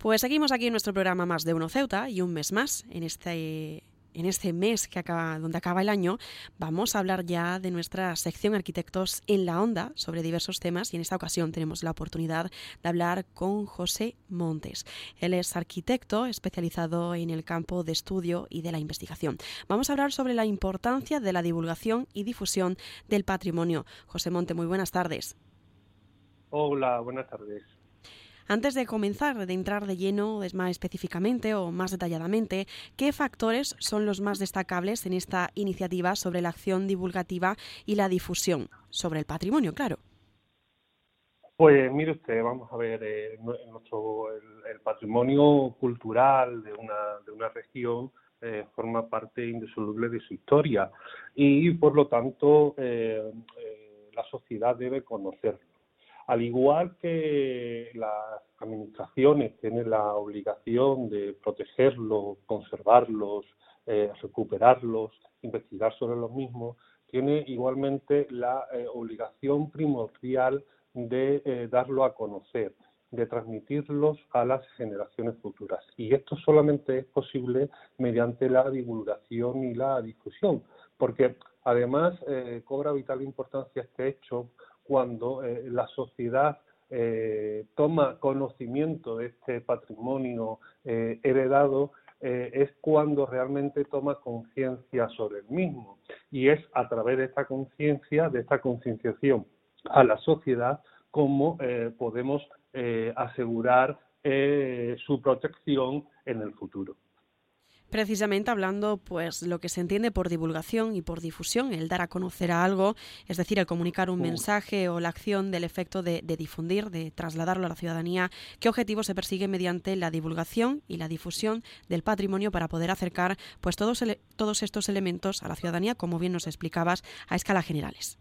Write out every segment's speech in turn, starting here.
Pues seguimos aquí en nuestro programa Más de Uno Ceuta y un mes más en este en este mes que acaba, donde acaba el año, vamos a hablar ya de nuestra sección Arquitectos en la Onda sobre diversos temas y en esta ocasión tenemos la oportunidad de hablar con José Montes. Él es arquitecto especializado en el campo de estudio y de la investigación. Vamos a hablar sobre la importancia de la divulgación y difusión del patrimonio. José Monte, muy buenas tardes. Hola, buenas tardes. Antes de comenzar, de entrar de lleno más específicamente o más detalladamente, ¿qué factores son los más destacables en esta iniciativa sobre la acción divulgativa y la difusión sobre el patrimonio, claro? Pues mire usted, vamos a ver, eh, el, patrimonio cultural de una, de una región eh, forma parte indisoluble de su historia y por lo tanto eh, la sociedad debe conocerlo. Al igual que las administraciones tienen la obligación de protegerlos, conservarlos, eh, recuperarlos, investigar sobre los mismos, tiene igualmente la eh, obligación primordial de eh, darlo a conocer, de transmitirlos a las generaciones futuras. Y esto solamente es posible mediante la divulgación y la difusión, porque además cobra vital importancia este hecho cuando eh, la sociedad eh, toma conocimiento de este patrimonio eh, heredado, es cuando realmente toma conciencia sobre el mismo. Y es a través de esta conciencia, de esta concienciación a la sociedad, como podemos asegurar su protección en el futuro precisamente hablando pues lo que se entiende por divulgación y por difusión, el dar a conocer a algo, es decir, el comunicar un mensaje o la acción del efecto de, difundir, de trasladarlo a la ciudadanía, qué objetivo se persigue mediante la divulgación y la difusión del patrimonio para poder acercar pues todos, todos estos elementos a la ciudadanía, como bien nos explicabas, a escala generales.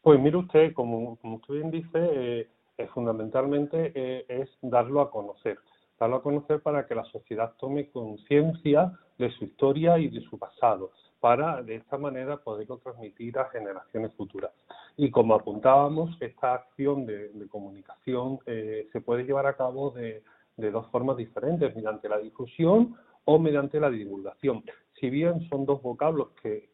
Pues mire usted, como, usted bien dice, eh, fundamentalmente eh, es darlo a conocer darlo a conocer para que la sociedad tome conciencia de su historia y de su pasado, para de esta manera poderlo transmitir a generaciones futuras. Y como apuntábamos, esta acción de, comunicación eh, se puede llevar a cabo de, dos formas diferentes, mediante la difusión o mediante la divulgación. Si bien son dos vocablos que,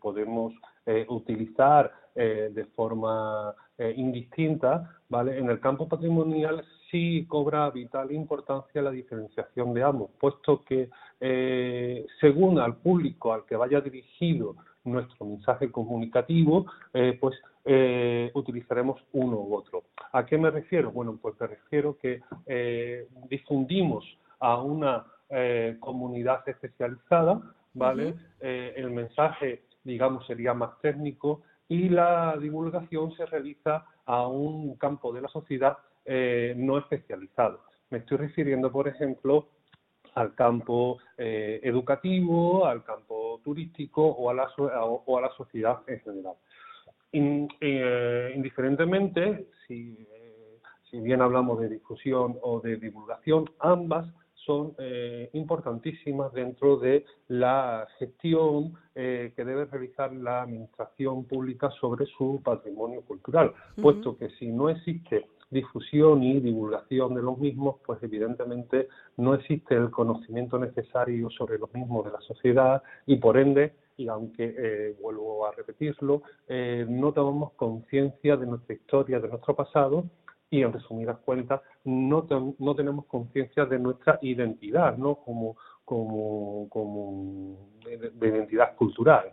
podemos eh, utilizar eh, de forma indistinta, ¿vale? En el campo patrimonial sí cobra vital importancia la diferenciación de ambos, puesto que eh, según al público al que vaya dirigido nuestro mensaje comunicativo, eh, pues eh, utilizaremos uno u otro. ¿A qué me refiero? Bueno, pues me refiero que difundimos a una comunidad especializada, ¿vale? el mensaje, digamos, sería más técnico y la divulgación se realiza a un campo de la sociedad eh, no especializados. Me estoy refiriendo, por ejemplo, al campo eh, educativo, al campo turístico o a la, o a la sociedad en general. Eh, indiferentemente, si, si, bien hablamos de difusión o de divulgación, ambas son importantísimas dentro de la gestión que debe realizar la administración pública sobre su patrimonio cultural, puesto que si no existe difusión y divulgación de los mismos, pues evidentemente no existe el conocimiento necesario sobre los mismos de la sociedad y por ende, y aunque eh, vuelvo a repetirlo, eh, no tomamos conciencia de nuestra historia, de nuestro pasado y en resumidas cuentas no, no tenemos conciencia de nuestra identidad, ¿no? Como, como, como de identidad cultural.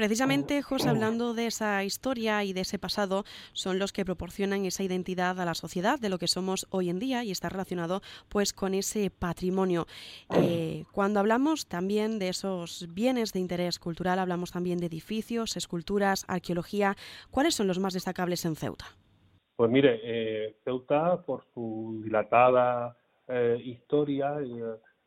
Precisamente, José, hablando de esa historia y de ese pasado, son los que proporcionan esa identidad a la sociedad de lo que somos hoy en día y está relacionado pues con ese patrimonio. Eh, cuando hablamos también de esos bienes de interés cultural, hablamos también de edificios, esculturas, arqueología. ¿Cuáles son los más destacables en Ceuta? Pues mire, eh, Ceuta, por su dilatada eh, historia,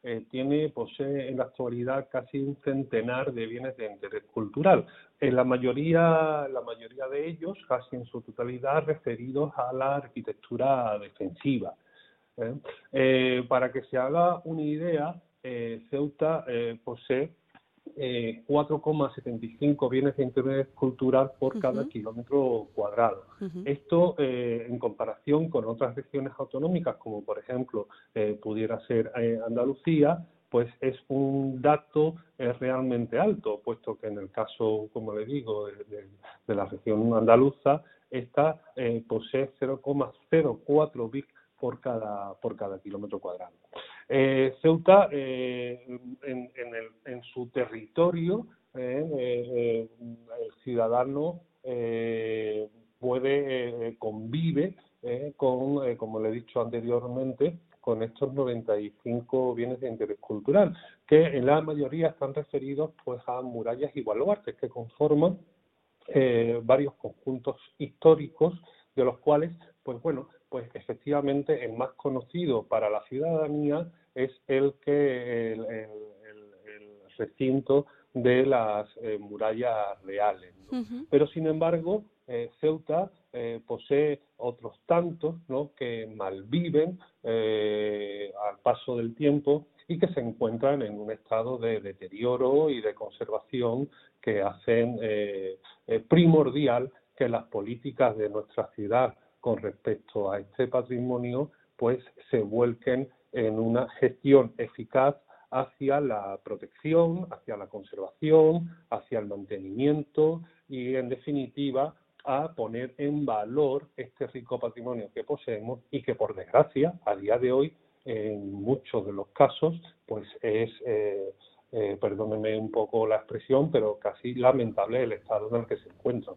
eh, tiene, posee en la actualidad casi un centenar de bienes de interés cultural. En la mayoría, la mayoría de ellos, casi en su totalidad, referidos a la arquitectura defensiva. ¿eh? Eh, para que se haga una idea, Ceuta posee eh, 4,75 bienes de interés cultural por cada kilómetro cuadrado. Esto, eh, en comparación con otras regiones autonómicas, como por ejemplo eh, pudiera ser eh, Andalucía, pues es un dato realmente alto, puesto que en el caso, como le digo, de, la región andaluza, esta posee 0,04 bits por cada, por cada kilómetro cuadrado. Eh, Ceuta, eh, en, en, su territorio, eh, el ciudadano puede, convive con, como le he dicho anteriormente, con estos 95 bienes de interés cultural, que en la mayoría están referidos pues a murallas y baluartes que conforman varios conjuntos históricos de los cuales, pues bueno, pues efectivamente el más conocido para la ciudadanía es el que el, recinto de las eh, murallas reales. Pero sin embargo, eh, Ceuta eh, posee otros tantos ¿no? que malviven al paso del tiempo y que se encuentran en un estado de deterioro y de conservación que hacen primordial que las políticas de nuestra ciudad con respecto a este patrimonio, pues se vuelquen en una gestión eficaz hacia la protección, hacia la conservación, hacia el mantenimiento y, en definitiva, a poner en valor este rico patrimonio que poseemos y que, por desgracia, a día de hoy, en muchos de los casos, pues es eh, eh, perdóneme un poco la expresión, pero casi lamentable el estado en el que se encuentra.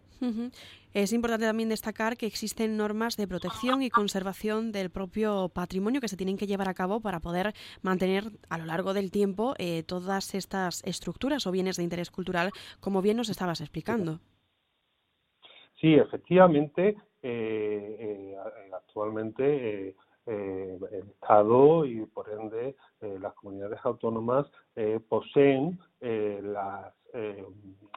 Es importante también destacar que existen normas de protección y conservación del propio patrimonio que se tienen que llevar a cabo para poder mantener a lo largo del tiempo eh, todas estas estructuras o bienes de interés cultural, como bien nos estabas explicando. Sí, efectivamente, eh, actualmente eh, el Estado y por ende las comunidades autónomas eh, poseen las,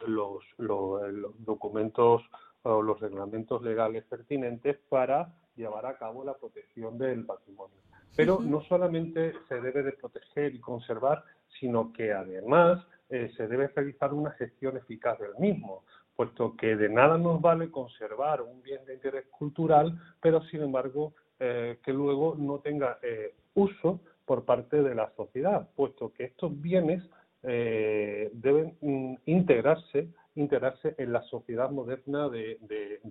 los, los, documentos o los reglamentos legales pertinentes para llevar a cabo la protección del patrimonio. Pero no solamente se debe de proteger y conservar, sino que además se debe realizar una gestión eficaz del mismo, puesto que de nada nos vale conservar un bien de interés cultural, pero sin embargo eh, que luego no tenga eh, uso por parte de la sociedad, puesto que estos bienes eh, deben mm, integrarse, integrarse en la sociedad moderna de,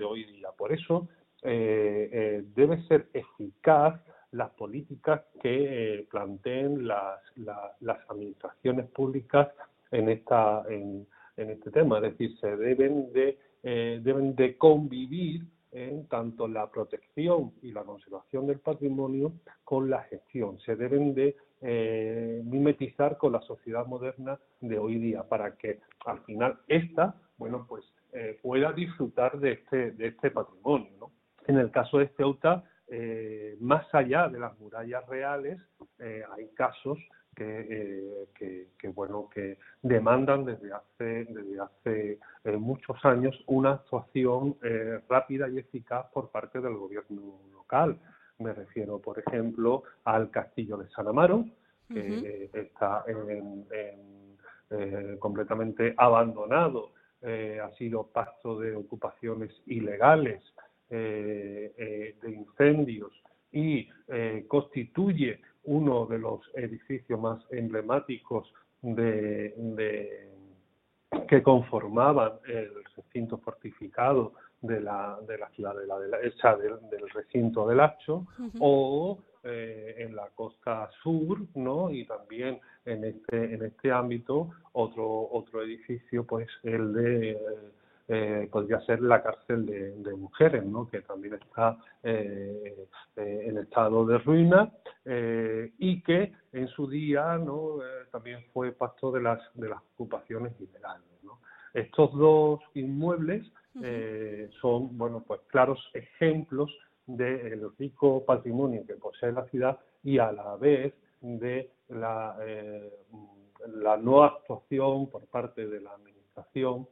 hoy día. Por eso debe ser eficaz las políticas que planteen las, las, administraciones públicas en esta en, en, este tema, es decir, se deben de deben de convivir en tanto la protección y la conservación del patrimonio con la gestión. Se deben de eh, mimetizar con la sociedad moderna de hoy día para que al final ésta, bueno, pues eh, pueda disfrutar de este, de este patrimonio. En el caso de Ceuta, eh, más allá de las murallas reales, hay casos eh, que, bueno que demandan desde hace desde hace eh, muchos años una actuación eh, rápida y eficaz por parte del gobierno local. Me refiero, por ejemplo, al castillo de San Amaro, que está completamente abandonado, ha sido pasto de ocupaciones ilegales, de incendios y constituye uno de los edificios más emblemáticos de, que conformaban el recinto fortificado de la, de la ciudad de la, de la del, recinto del Hacho o eh, en la costa sur no y también en este en este ámbito otro otro edificio pues el de eh, podría ser la cárcel de, mujeres, ¿no? que también está eh, eh, en estado de ruina y que en su día ¿no? también fue pasto de las, de las ocupaciones ilegales. ¿no? Estos dos inmuebles son bueno, pues claros ejemplos del rico patrimonio que posee la ciudad y a la vez de la, la no actuación por parte de la administración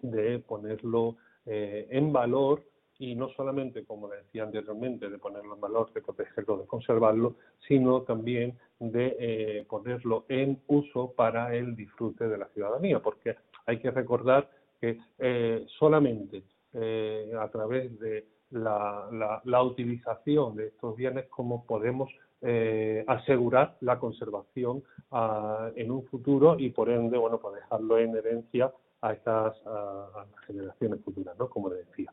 de ponerlo eh, en valor y no solamente, como decía anteriormente, de ponerlo en valor, de protegerlo, de conservarlo, sino también de eh, ponerlo en uso para el disfrute de la ciudadanía, porque hay que recordar que eh, solamente eh, a través de la, la, utilización de estos bienes como podemos asegurar la conservación ah, en un futuro y por ende bueno pues dejarlo en herencia a estas a, generaciones futuras, ¿no? Como le decía.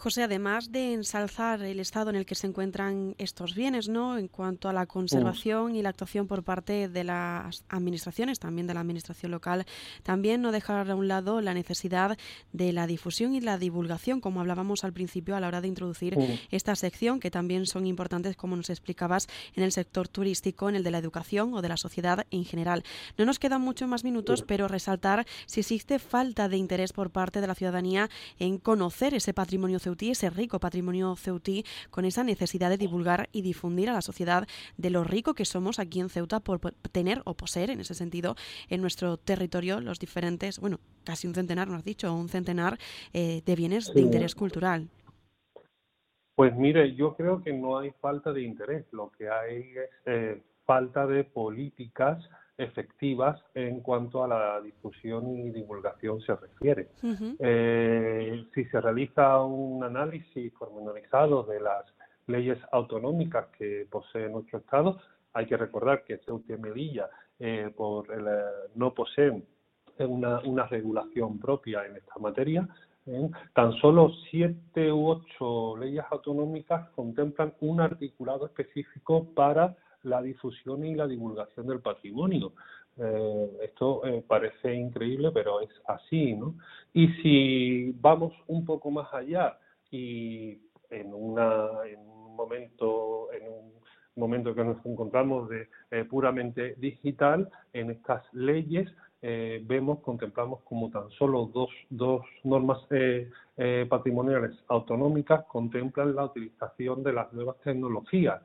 José, además de ensalzar el estado en el que se encuentran estos bienes, ¿no? En cuanto a la conservación y la actuación por parte de las administraciones, también de la administración local, también no dejar a un lado la necesidad de la difusión y la divulgación, como hablábamos al principio a la hora de introducir esta sección, que también son importantes, como nos explicabas, en el sector turístico, en el de la educación o de la sociedad en general. No nos quedan muchos más minutos, pero resaltar si existe falta de interés por parte de la ciudadanía en conocer ese patrimonio ceutí, ese rico patrimonio ceutí, con esa necesidad de divulgar y difundir a la sociedad de lo rico que somos aquí en Ceuta por tener o poseer, en ese sentido, en nuestro territorio los diferentes, bueno, casi un centenar, nos has dicho, un centenar eh, de bienes de interés cultural. Pues mire, yo creo que no hay falta de interés, lo que hay es eh, falta de políticas efectivas en cuanto a la difusión y divulgación se refiere. Eh, si se realiza un análisis pormenorizado de las leyes autonómicas que posee nuestro Estado, hay que recordar que Ceuta y Melilla eh, por el, eh, no poseen una, una, regulación propia en esta materia. Tan solo siete u ocho leyes autonómicas contemplan un articulado específico para la difusión y la divulgación del patrimonio. Eh, esto eh, parece increíble, pero es así, ¿no? Y si vamos un poco más allá y en, una, en un momento, en un momento que nos encontramos de eh, puramente digital, en estas leyes vemos, contemplamos como tan solo dos, dos normas patrimoniales autonómicas contemplan la utilización de las nuevas tecnologías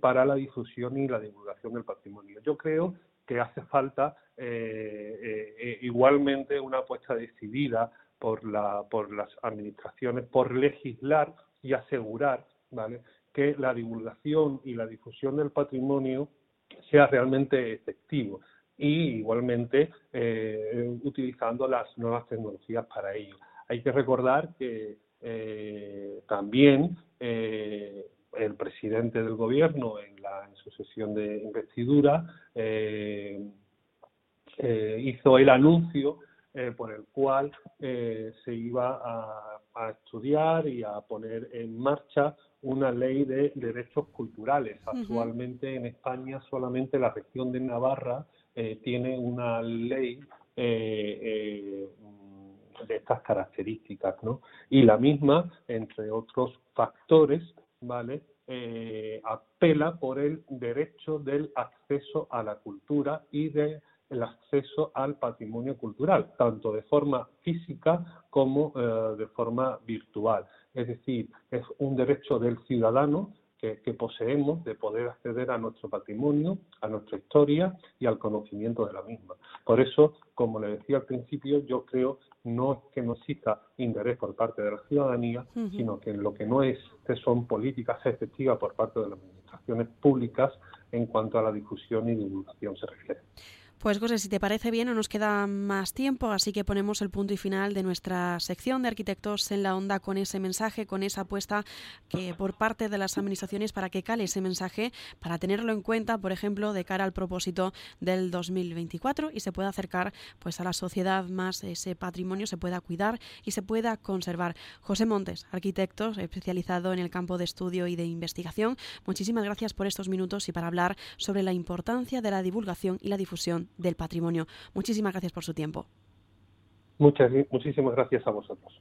para la difusión y la divulgación del patrimonio. Yo creo que hace falta eh, eh, eh, igualmente una apuesta decidida por, la, por las administraciones por legislar y asegurar ¿vale? que la divulgación y la difusión del patrimonio sea realmente efectivo y igualmente utilizando las nuevas tecnologías para ello. Hay que recordar que también el presidente del gobierno en, la, en su sesión de investidura eh, eh, hizo el anuncio eh, por el cual se iba a, a, estudiar y a poner en marcha una ley de derechos culturales. Actualmente en España solamente la región de Navarra tiene una ley de estas características, ¿no? Y la misma, entre otros factores, ¿vale? Eh, apela por el derecho del acceso a la cultura y del acceso al patrimonio cultural, tanto de forma física como eh, de forma virtual. Es decir, es un derecho del ciudadano que, poseemos de poder acceder a nuestro patrimonio, a nuestra historia y al conocimiento de la misma. Por eso, como le decía al principio, yo creo no es que no exista interés por parte de la ciudadanía, sino que lo que no es que son políticas efectivas por parte de las administraciones públicas en cuanto a la difusión y divulgación se refiere. Pues José, si te parece bien, no nos queda más tiempo, así que ponemos el punto y final de nuestra sección de arquitectos en la onda con ese mensaje, con esa apuesta que por parte de las administraciones para que cale ese mensaje, para tenerlo en cuenta, por ejemplo, de cara al propósito del 2024 y se pueda acercar pues a la sociedad más ese patrimonio se pueda cuidar y se pueda conservar. José Montes, arquitecto especializado en el campo de estudio y de investigación, muchísimas gracias por estos minutos y para hablar sobre la importancia de la divulgación y la difusión del patrimonio. Muchísimas gracias por su tiempo. Muchas, muchísimas gracias a vosotros.